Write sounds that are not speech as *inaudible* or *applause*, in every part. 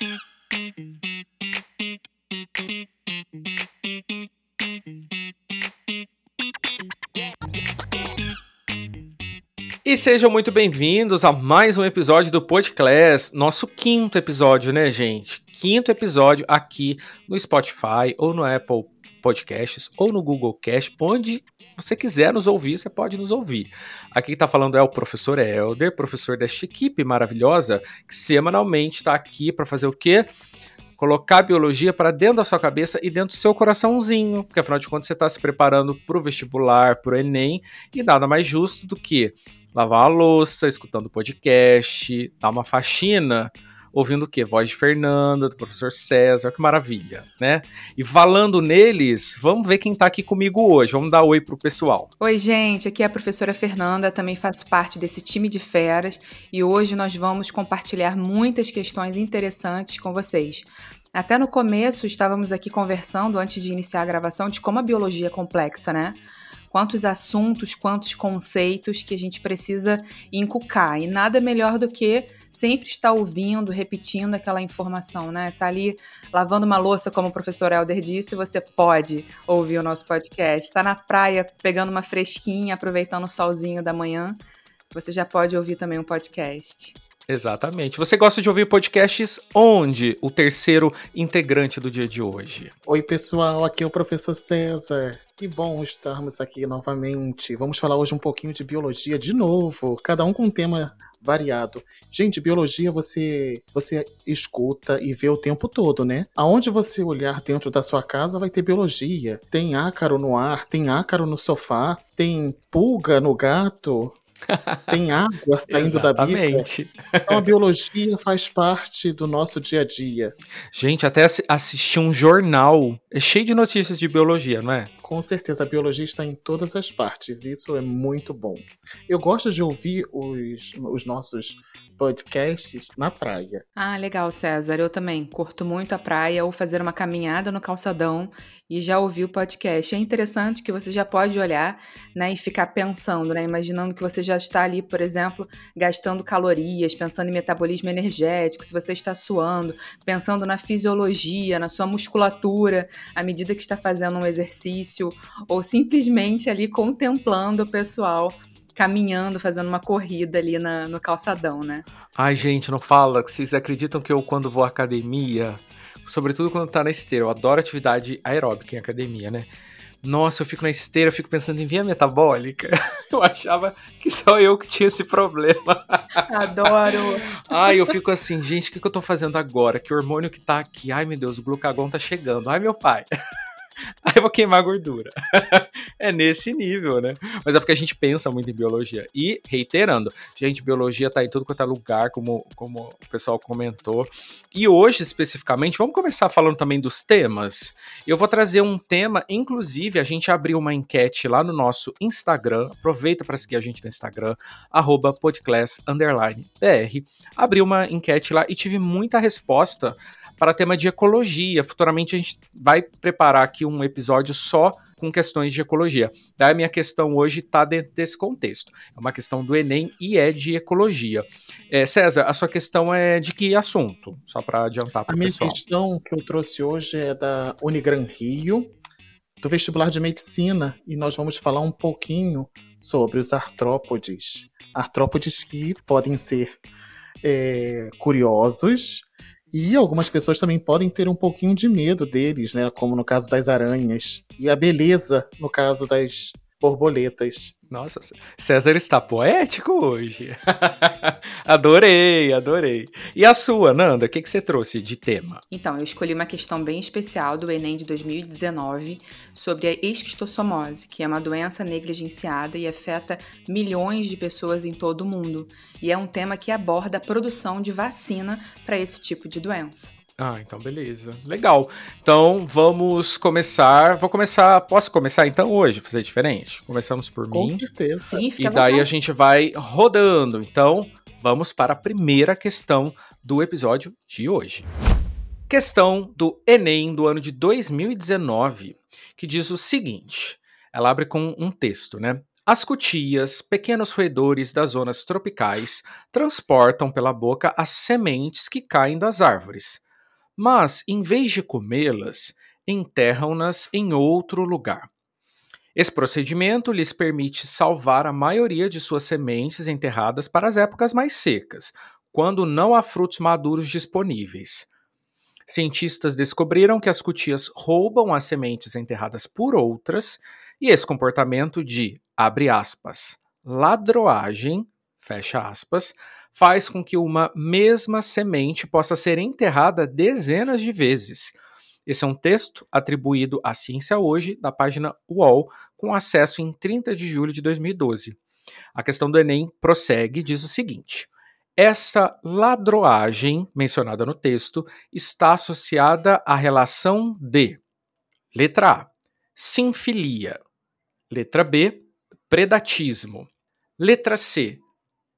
E sejam muito bem-vindos a mais um episódio do Podcast, nosso quinto episódio, né, gente? Quinto episódio aqui no Spotify ou no Apple Podcasts ou no Google Cast, onde você quiser nos ouvir, você pode nos ouvir. Aqui está falando é o professor Helder, professor desta equipe maravilhosa, que semanalmente está aqui para fazer o quê? Colocar a biologia para dentro da sua cabeça e dentro do seu coraçãozinho, porque afinal de contas você está se preparando para o vestibular, para o Enem, e nada mais justo do que lavar a louça, escutando podcast, dar uma faxina, ouvindo o quê? Voz de Fernanda, do professor César, que maravilha, né? E falando neles, vamos ver quem tá aqui comigo hoje. Vamos dar oi pro pessoal. Oi, gente, aqui é a professora Fernanda, também faço parte desse time de feras e hoje nós vamos compartilhar muitas questões interessantes com vocês. Até no começo estávamos aqui conversando antes de iniciar a gravação de como a biologia é complexa, né? Quantos assuntos, quantos conceitos que a gente precisa inculcar. E nada melhor do que sempre estar ouvindo, repetindo aquela informação, né? Tá ali lavando uma louça, como o professor Helder disse, você pode ouvir o nosso podcast. Tá na praia pegando uma fresquinha, aproveitando o solzinho da manhã, você já pode ouvir também um podcast. Exatamente. Você gosta de ouvir podcasts onde? O terceiro integrante do dia de hoje. Oi, pessoal, aqui é o professor César. Que bom estarmos aqui novamente. Vamos falar hoje um pouquinho de biologia de novo, cada um com um tema variado. Gente, biologia você você escuta e vê o tempo todo, né? Aonde você olhar dentro da sua casa vai ter biologia. Tem ácaro no ar, tem ácaro no sofá, tem pulga no gato, tem água saindo da bica. Então a biologia faz parte do nosso dia a dia. Gente, até assistir um jornal é cheio de notícias de biologia, não é? Com certeza, a biologia está em todas as partes, isso é muito bom. Eu gosto de ouvir os, os nossos podcasts na praia. Ah, legal, César. Eu também curto muito a praia ou fazer uma caminhada no calçadão e já ouvi o podcast. É interessante que você já pode olhar né, e ficar pensando, né, imaginando que você já está ali, por exemplo, gastando calorias, pensando em metabolismo energético, se você está suando, pensando na fisiologia, na sua musculatura, à medida que está fazendo um exercício, ou simplesmente ali contemplando o pessoal caminhando, fazendo uma corrida ali na, no calçadão, né? Ai, gente, não fala. Vocês acreditam que eu, quando vou à academia, sobretudo quando tá na esteira, eu adoro atividade aeróbica em academia, né? Nossa, eu fico na esteira, eu fico pensando em via metabólica. *laughs* Eu achava que só eu que tinha esse problema. Adoro. Ai, eu fico assim, gente, o que, que eu tô fazendo agora? Que hormônio que tá aqui? Ai, meu Deus, o glucagon tá chegando. Ai, meu pai. *laughs* Aí eu vou queimar gordura. *laughs* é nesse nível, né? Mas é porque a gente pensa muito em biologia. E, reiterando, gente, biologia tá em tudo quanto é lugar, como, como o pessoal comentou. E hoje, especificamente, vamos começar falando também dos temas. Eu vou trazer um tema, inclusive, a gente abriu uma enquete lá no nosso Instagram. Aproveita para seguir a gente no Instagram, podclass_br. Abriu uma enquete lá e tive muita resposta para tema de ecologia. Futuramente a gente vai preparar aqui um episódio só com questões de ecologia. Daí a minha questão hoje está dentro desse contexto. É uma questão do Enem e é de ecologia. É, César, a sua questão é de que assunto? Só para adiantar para o pessoal. A minha questão que eu trouxe hoje é da Unigran Rio, do vestibular de medicina, e nós vamos falar um pouquinho sobre os artrópodes. Artrópodes que podem ser é, curiosos, e algumas pessoas também podem ter um pouquinho de medo deles, né? Como no caso das aranhas. E a beleza no caso das borboletas. Nossa, César está poético hoje. *laughs* adorei, adorei. E a sua, Nanda, o que, que você trouxe de tema? Então, eu escolhi uma questão bem especial do Enem de 2019 sobre a esquistossomose, que é uma doença negligenciada e afeta milhões de pessoas em todo o mundo. E é um tema que aborda a produção de vacina para esse tipo de doença. Ah, então beleza. Legal. Então vamos começar. Vou começar. Posso começar então hoje? Fazer diferente? Começamos por Com mim. Com certeza. Sim, e daí a gente vai rodando. Então vamos para a primeira questão do episódio de hoje. Questão do Enem do ano de 2019, que diz o seguinte: ela abre com um texto, né? As cutias, pequenos roedores das zonas tropicais, transportam pela boca as sementes que caem das árvores. Mas, em vez de comê-las, enterram-nas em outro lugar. Esse procedimento lhes permite salvar a maioria de suas sementes enterradas para as épocas mais secas, quando não há frutos maduros disponíveis. Cientistas descobriram que as cutias roubam as sementes enterradas por outras, e esse comportamento de, abre aspas, ladroagem, fecha aspas, faz com que uma mesma semente possa ser enterrada dezenas de vezes. Esse é um texto atribuído à Ciência Hoje, da página UOL, com acesso em 30 de julho de 2012. A questão do Enem prossegue diz o seguinte: essa ladroagem mencionada no texto está associada à relação de letra A, sinfilia, letra B, predatismo, letra C,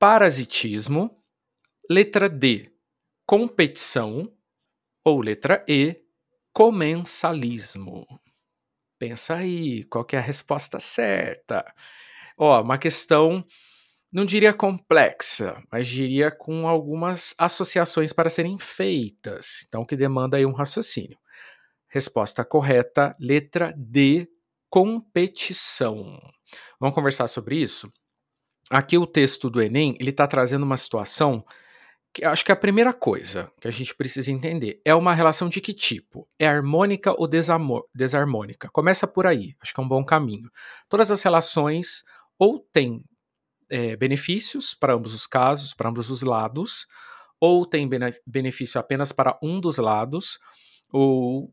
parasitismo, letra D, competição ou letra E, comensalismo. Pensa aí, qual é a resposta certa? Ó, uma questão, não diria complexa, mas diria com algumas associações para serem feitas, então que demanda aí um raciocínio. Resposta correta, letra D, competição. Vamos conversar sobre isso? Aqui o texto do Enem, ele está trazendo uma situação que acho que é a primeira coisa que a gente precisa entender é uma relação de que tipo? É harmônica ou desarmônica? Começa por aí, acho que é um bom caminho. Todas as relações ou têm é, benefícios para ambos os casos, para ambos os lados, ou tem benefício apenas para um dos lados, ou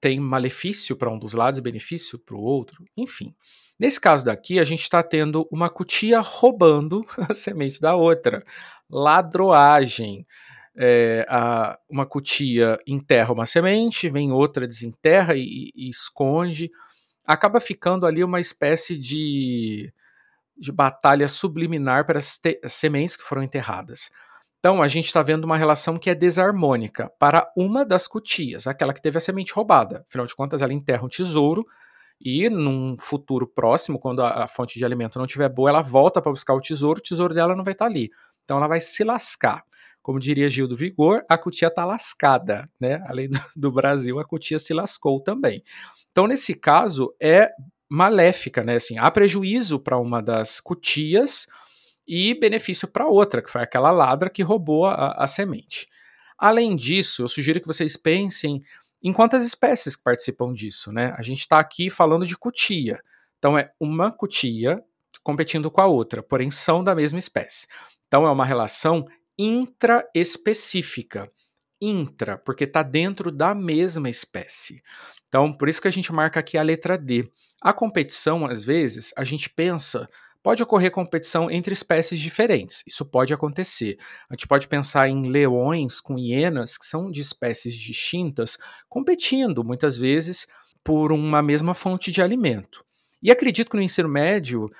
tem malefício para um dos lados e benefício para o outro, enfim. Nesse caso daqui, a gente está tendo uma cutia roubando *laughs* a semente da outra. Ladroagem. É, a, uma cutia enterra uma semente, vem outra, desenterra e, e esconde. Acaba ficando ali uma espécie de, de batalha subliminar para as, te, as sementes que foram enterradas. Então, a gente está vendo uma relação que é desarmônica para uma das cutias, aquela que teve a semente roubada. Afinal de contas, ela enterra um tesouro e num futuro próximo, quando a, a fonte de alimento não estiver boa, ela volta para buscar o tesouro, o tesouro dela não vai estar tá ali. Então ela vai se lascar. Como diria Gil do Vigor, a cutia está lascada, né? Além do, do Brasil, a cutia se lascou também. Então, nesse caso, é maléfica, né? Assim, há prejuízo para uma das cutias e benefício para outra, que foi aquela ladra que roubou a, a semente. Além disso, eu sugiro que vocês pensem em quantas espécies que participam disso, né? A gente está aqui falando de cutia. Então é uma cutia competindo com a outra, porém são da mesma espécie. Então é uma relação intraespecífica. Intra, porque está dentro da mesma espécie. Então, por isso que a gente marca aqui a letra D. A competição, às vezes, a gente pensa Pode ocorrer competição entre espécies diferentes, isso pode acontecer. A gente pode pensar em leões com hienas, que são de espécies distintas, competindo muitas vezes por uma mesma fonte de alimento. E acredito que no ensino médio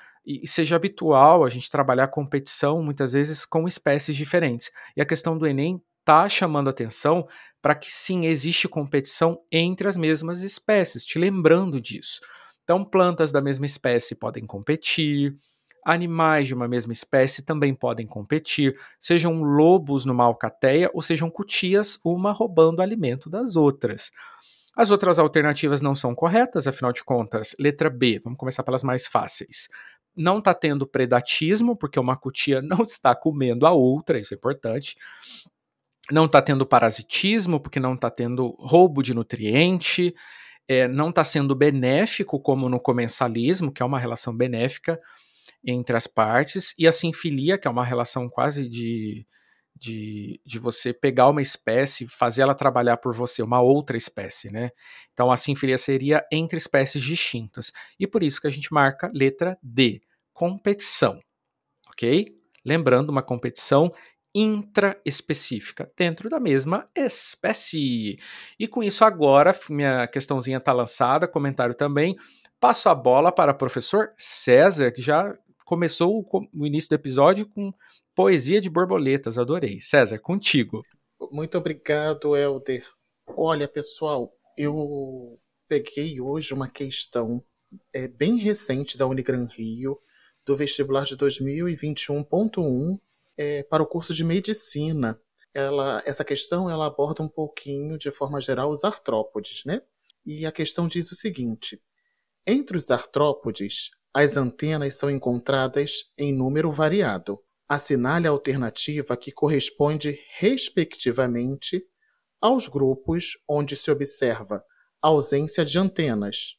seja habitual a gente trabalhar competição muitas vezes com espécies diferentes. E a questão do Enem está chamando atenção para que sim existe competição entre as mesmas espécies, te lembrando disso. Então, plantas da mesma espécie podem competir, Animais de uma mesma espécie também podem competir, sejam lobos numa alcateia ou sejam cutias, uma roubando alimento das outras. As outras alternativas não são corretas, afinal de contas, letra B, vamos começar pelas mais fáceis. Não está tendo predatismo, porque uma cutia *laughs* não está comendo a outra, isso é importante. Não está tendo parasitismo, porque não está tendo roubo de nutriente. É, não está sendo benéfico, como no comensalismo, que é uma relação benéfica entre as partes, e a sinfilia, que é uma relação quase de, de, de você pegar uma espécie, fazer ela trabalhar por você, uma outra espécie, né? Então a sinfilia seria entre espécies distintas. E por isso que a gente marca letra D, competição, ok? Lembrando, uma competição intraespecífica dentro da mesma espécie. E com isso agora, minha questãozinha está lançada, comentário também. Passo a bola para o professor César, que já começou o, início do episódio com poesia de borboletas, adorei. César, contigo. Muito obrigado, Helder. Olha, pessoal, eu peguei hoje uma questão é, bem recente da Unigran Rio, do vestibular de 2021.1 é, para o curso de medicina. ela, essa questão ela aborda um pouquinho, de forma geral, os artrópodes, né? E a questão diz o seguinte: entre os artrópodes, as antenas são encontradas em número variado. Assinale a alternativa que corresponde, respectivamente, aos grupos onde se observa ausência de antenas,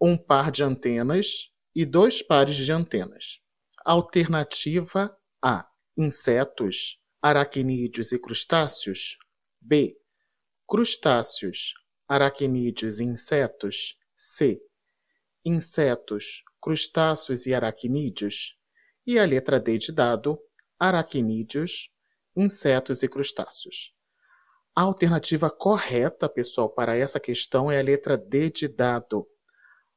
um par de antenas e dois pares de antenas. Alternativa A: insetos, aracnídeos e crustáceos. B. Crustáceos, aracnídeos e insetos. C. Insetos, crustáceos e aracnídeos. E a letra D de dado, aracnídeos, insetos e crustáceos. A alternativa correta, pessoal, para essa questão é a letra D de dado.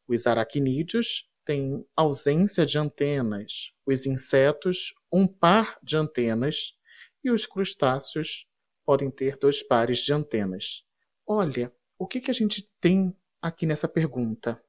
Os aracnídeos têm ausência de antenas, os insetos, um par de antenas, e os crustáceos podem ter dois pares de antenas. Olha, o que, que a gente tem aqui nessa pergunta?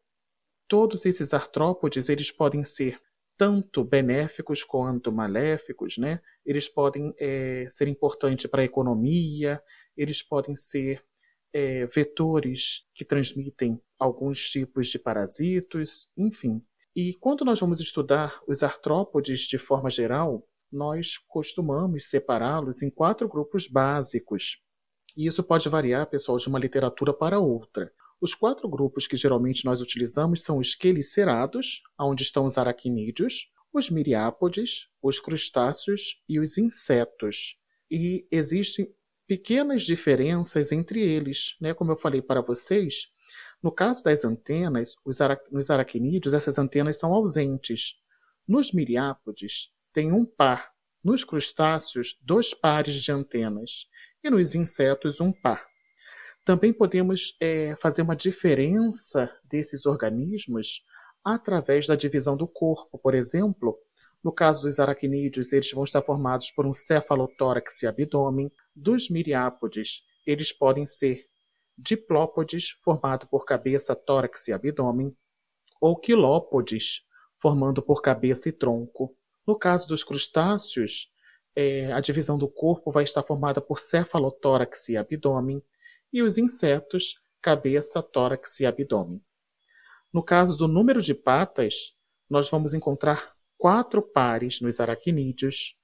Todos esses artrópodes eles podem ser tanto benéficos quanto maléficos, né? Eles podem é, ser importantes para a economia, eles podem ser é, vetores que transmitem alguns tipos de parasitos, enfim. E quando nós vamos estudar os artrópodes de forma geral, nós costumamos separá-los em quatro grupos básicos. E isso pode variar, pessoal, de uma literatura para outra. Os quatro grupos que geralmente nós utilizamos são os quelicerados, onde estão os aracnídeos, os miriápodes, os crustáceos e os insetos. E existem pequenas diferenças entre eles, né? Como eu falei para vocês, no caso das antenas, ara nos aracnídeos, essas antenas são ausentes. Nos miriápodes, tem um par. Nos crustáceos, dois pares de antenas. E nos insetos, um par. Também podemos é, fazer uma diferença desses organismos através da divisão do corpo. Por exemplo, no caso dos aracnídeos, eles vão estar formados por um cefalotórax e abdômen. Dos miriápodes, eles podem ser diplópodes, formado por cabeça, tórax e abdômen, ou quilópodes, formando por cabeça e tronco. No caso dos crustáceos, é, a divisão do corpo vai estar formada por cefalotórax e abdômen, e os insetos, cabeça, tórax e abdômen. No caso do número de patas, nós vamos encontrar quatro pares nos aracnídeos,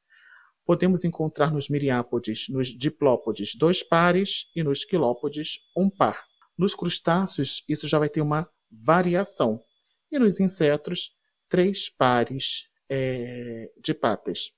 podemos encontrar nos miriápodes, nos diplópodes, dois pares e nos quilópodes, um par. Nos crustáceos, isso já vai ter uma variação. E nos insetos, três pares é, de patas.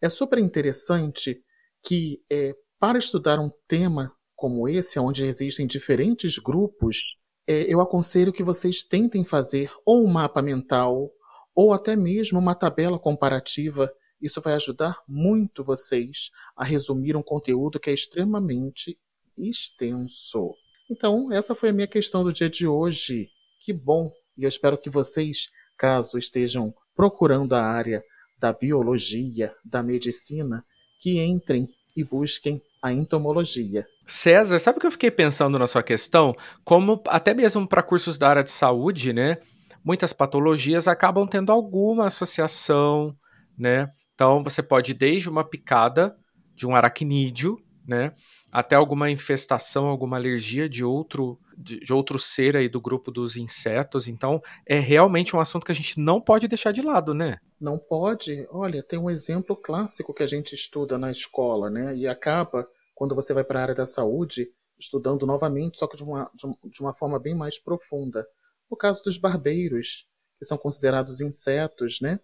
É super interessante que, é, para estudar um tema como esse, onde existem diferentes grupos, é, eu aconselho que vocês tentem fazer ou um mapa mental, ou até mesmo uma tabela comparativa isso vai ajudar muito vocês a resumir um conteúdo que é extremamente extenso. Então, essa foi a minha questão do dia de hoje. Que bom! E eu espero que vocês, caso estejam procurando a área da biologia, da medicina, que entrem e busquem a entomologia. César, sabe o que eu fiquei pensando na sua questão? Como até mesmo para cursos da área de saúde, né? Muitas patologias acabam tendo alguma associação, né? Então você pode desde uma picada de um aracnídeo, né, até alguma infestação, alguma alergia de outro de, de, outro ser aí do grupo dos insetos. Então é realmente um assunto que a gente não pode deixar de lado, né? Não pode. Olha, tem um exemplo clássico que a gente estuda na escola, né? E acaba quando você vai para a área da saúde estudando novamente, só que de uma, de uma forma bem mais profunda. O caso dos barbeiros, que são considerados insetos, né?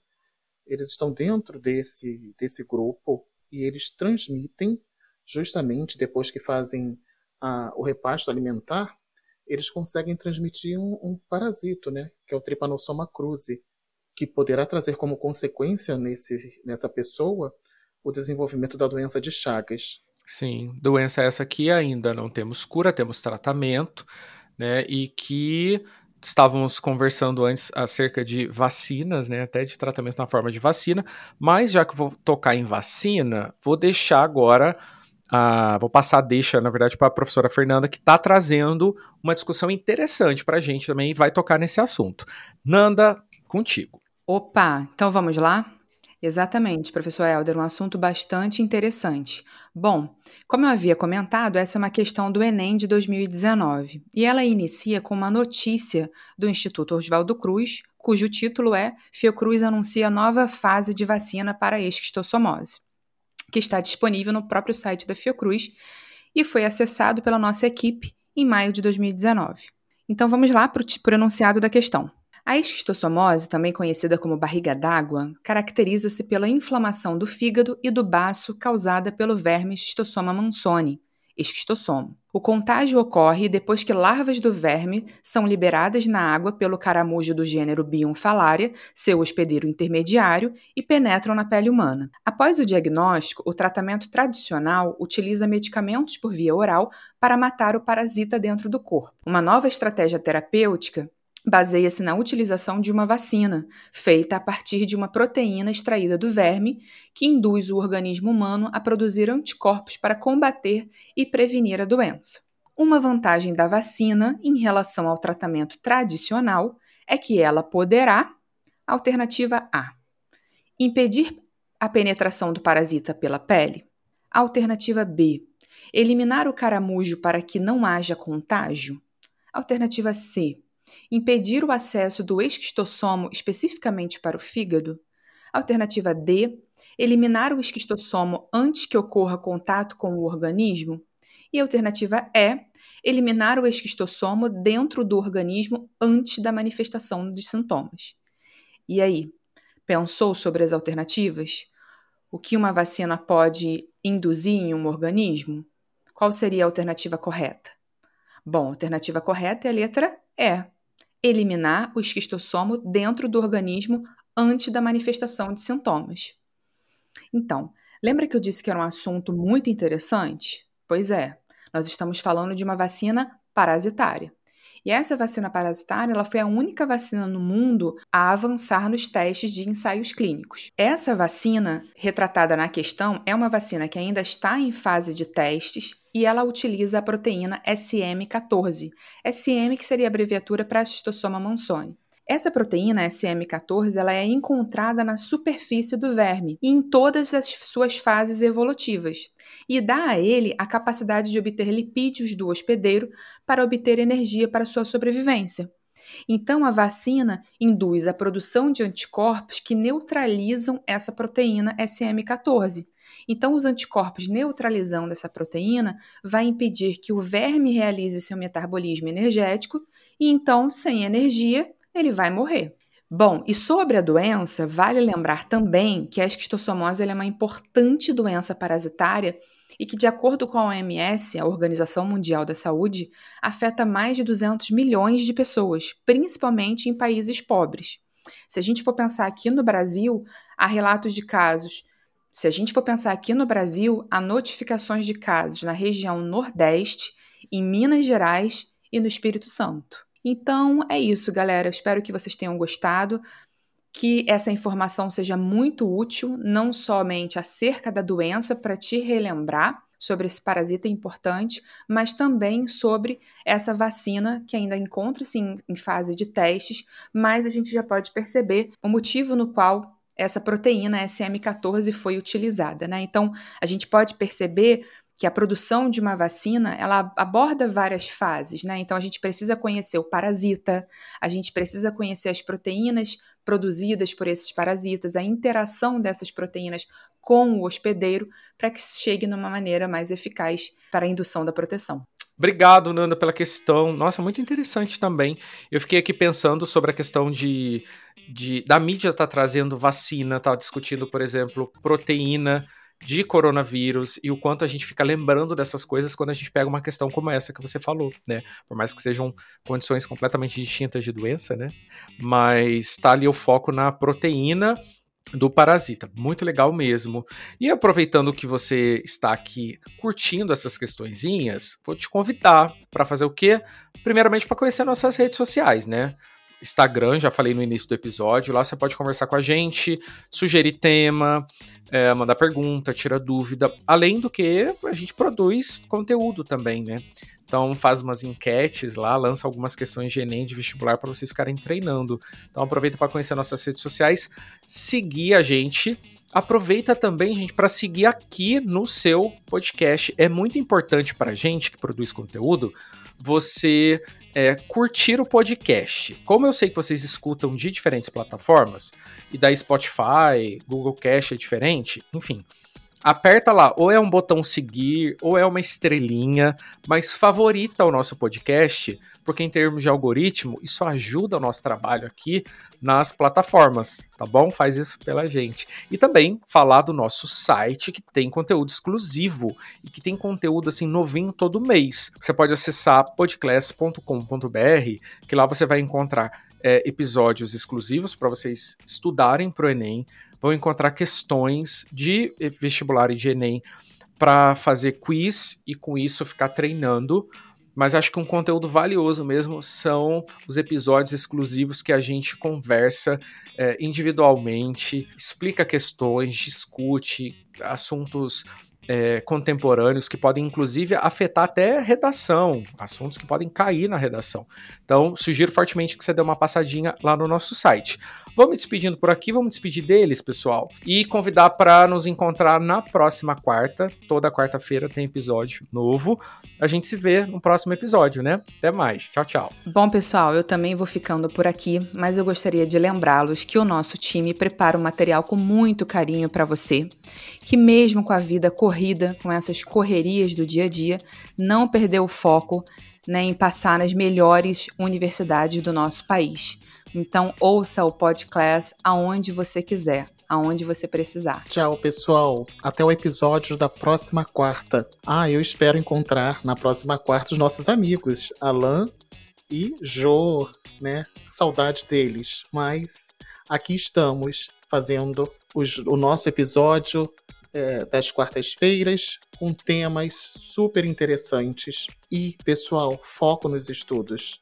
eles estão dentro desse, desse grupo e eles transmitem, justamente depois que fazem a, o repasto alimentar, eles conseguem transmitir um, um, parasito, né, que é o Trypanosoma cruzi, que poderá trazer como consequência nesse, nessa pessoa o desenvolvimento da doença de Chagas. Sim, doença essa que ainda não temos cura, temos tratamento, né, e que estávamos conversando antes acerca de vacinas, né, até de tratamento na forma de vacina, mas já que vou tocar em vacina, vou deixar agora, uh, vou passar a deixa, na verdade, para a professora Fernanda, que está trazendo uma discussão interessante para a gente também e vai tocar nesse assunto. Nanda, contigo. Opa, então vamos lá? Exatamente, professor Helder, um assunto bastante interessante. Bom, como eu havia comentado, essa é uma questão do Enem de 2019 e ela inicia com uma notícia do Instituto Oswaldo Cruz, cujo título é Fiocruz anuncia nova fase de vacina para a esquistossomose, que está disponível no próprio site da Fiocruz e foi acessado pela nossa equipe em maio de 2019. Então vamos lá para o enunciado da questão. A esquistossomose, também conhecida como barriga d'água, caracteriza-se pela inflamação do fígado e do baço causada pelo verme Schistossoma mansoni, esquistossomo. O contágio ocorre depois que larvas do verme são liberadas na água pelo caramujo do gênero Biumfalaria, seu hospedeiro intermediário, e penetram na pele humana. Após o diagnóstico, o tratamento tradicional utiliza medicamentos por via oral para matar o parasita dentro do corpo. Uma nova estratégia terapêutica baseia-se na utilização de uma vacina, feita a partir de uma proteína extraída do verme, que induz o organismo humano a produzir anticorpos para combater e prevenir a doença. Uma vantagem da vacina em relação ao tratamento tradicional é que ela poderá, alternativa A, impedir a penetração do parasita pela pele. Alternativa B, eliminar o caramujo para que não haja contágio. Alternativa C, Impedir o acesso do esquistossomo especificamente para o fígado. Alternativa D. Eliminar o esquistossomo antes que ocorra contato com o organismo. E alternativa E. Eliminar o esquistossomo dentro do organismo antes da manifestação dos sintomas. E aí, pensou sobre as alternativas? O que uma vacina pode induzir em um organismo? Qual seria a alternativa correta? Bom, a alternativa correta é a letra E eliminar o esquistossomo dentro do organismo antes da manifestação de sintomas. Então, lembra que eu disse que era um assunto muito interessante? Pois é, nós estamos falando de uma vacina parasitária. E essa vacina parasitária ela foi a única vacina no mundo a avançar nos testes de ensaios clínicos. Essa vacina, retratada na questão, é uma vacina que ainda está em fase de testes e ela utiliza a proteína SM14, SM que seria a abreviatura para Schistossoma mansoni. Essa proteína SM14 ela é encontrada na superfície do verme e em todas as suas fases evolutivas e dá a ele a capacidade de obter lipídios do hospedeiro para obter energia para sua sobrevivência. Então, a vacina induz a produção de anticorpos que neutralizam essa proteína SM14. Então, os anticorpos neutralizando essa proteína vai impedir que o verme realize seu metabolismo energético e então, sem energia, ele vai morrer. Bom, e sobre a doença, vale lembrar também que a esquistossomose é uma importante doença parasitária e que, de acordo com a OMS, a Organização Mundial da Saúde, afeta mais de 200 milhões de pessoas, principalmente em países pobres. Se a gente for pensar aqui no Brasil, há relatos de casos. Se a gente for pensar aqui no Brasil, há notificações de casos na região Nordeste, em Minas Gerais e no Espírito Santo. Então é isso, galera. espero que vocês tenham gostado, que essa informação seja muito útil, não somente acerca da doença, para te relembrar sobre esse parasita importante, mas também sobre essa vacina que ainda encontra-se em, em fase de testes, mas a gente já pode perceber o motivo no qual essa proteína SM14 foi utilizada, né? Então, a gente pode perceber que a produção de uma vacina ela aborda várias fases, né? Então a gente precisa conhecer o parasita, a gente precisa conhecer as proteínas produzidas por esses parasitas, a interação dessas proteínas com o hospedeiro, para que chegue numa maneira mais eficaz para a indução da proteção. Obrigado, Nanda, pela questão. Nossa, muito interessante também. Eu fiquei aqui pensando sobre a questão de, de da mídia tá trazendo vacina, tá discutindo, por exemplo, proteína de coronavírus e o quanto a gente fica lembrando dessas coisas quando a gente pega uma questão como essa que você falou, né? Por mais que sejam condições completamente distintas de doença, né? Mas está ali o foco na proteína do parasita. Muito legal mesmo. E aproveitando que você está aqui curtindo essas questõezinhas, vou te convidar para fazer o quê? Primeiramente para conhecer nossas redes sociais, né? Instagram, já falei no início do episódio. Lá você pode conversar com a gente, sugerir tema, é, mandar pergunta, tirar dúvida. Além do que a gente produz conteúdo também, né? Então faz umas enquetes lá, lança algumas questões de Enem de vestibular para vocês ficarem treinando. Então aproveita para conhecer nossas redes sociais, seguir a gente aproveita também, gente, para seguir aqui no seu podcast. É muito importante para gente que produz conteúdo você é, curtir o podcast. Como eu sei que vocês escutam de diferentes plataformas, e da Spotify, Google Cast é diferente, enfim aperta lá, ou é um botão seguir, ou é uma estrelinha, mas favorita o nosso podcast, porque em termos de algoritmo, isso ajuda o nosso trabalho aqui nas plataformas, tá bom? Faz isso pela gente. E também falar do nosso site, que tem conteúdo exclusivo e que tem conteúdo assim novinho todo mês. Você pode acessar podclass.com.br, que lá você vai encontrar é, episódios exclusivos para vocês estudarem para o Enem, vão encontrar questões de vestibular e de Enem para fazer quiz e com isso ficar treinando. Mas acho que um conteúdo valioso mesmo são os episódios exclusivos que a gente conversa é, individualmente, explica questões, discute assuntos é, contemporâneos que podem, inclusive, afetar até redação, assuntos que podem cair na redação. Então, sugiro fortemente que você dê uma passadinha lá no nosso site. Vamos me despedindo por aqui, vamos despedir deles, pessoal, e convidar para nos encontrar na próxima quarta. Toda quarta-feira tem episódio novo. A gente se vê no próximo episódio, né? Até mais. Tchau, tchau. Bom, pessoal, eu também vou ficando por aqui, mas eu gostaria de lembrá-los que o nosso time prepara um material com muito carinho para você, que mesmo com a vida corrida, com essas correrias do dia a dia, não perdeu o foco né, em passar nas melhores universidades do nosso país. Então, ouça o podcast aonde você quiser, aonde você precisar. Tchau, pessoal. Até o episódio da próxima quarta. Ah, eu espero encontrar na próxima quarta os nossos amigos, Alan e Jo, né? Saudade deles. Mas aqui estamos fazendo os, o nosso episódio é, das quartas-feiras, com temas super interessantes. E, pessoal, foco nos estudos.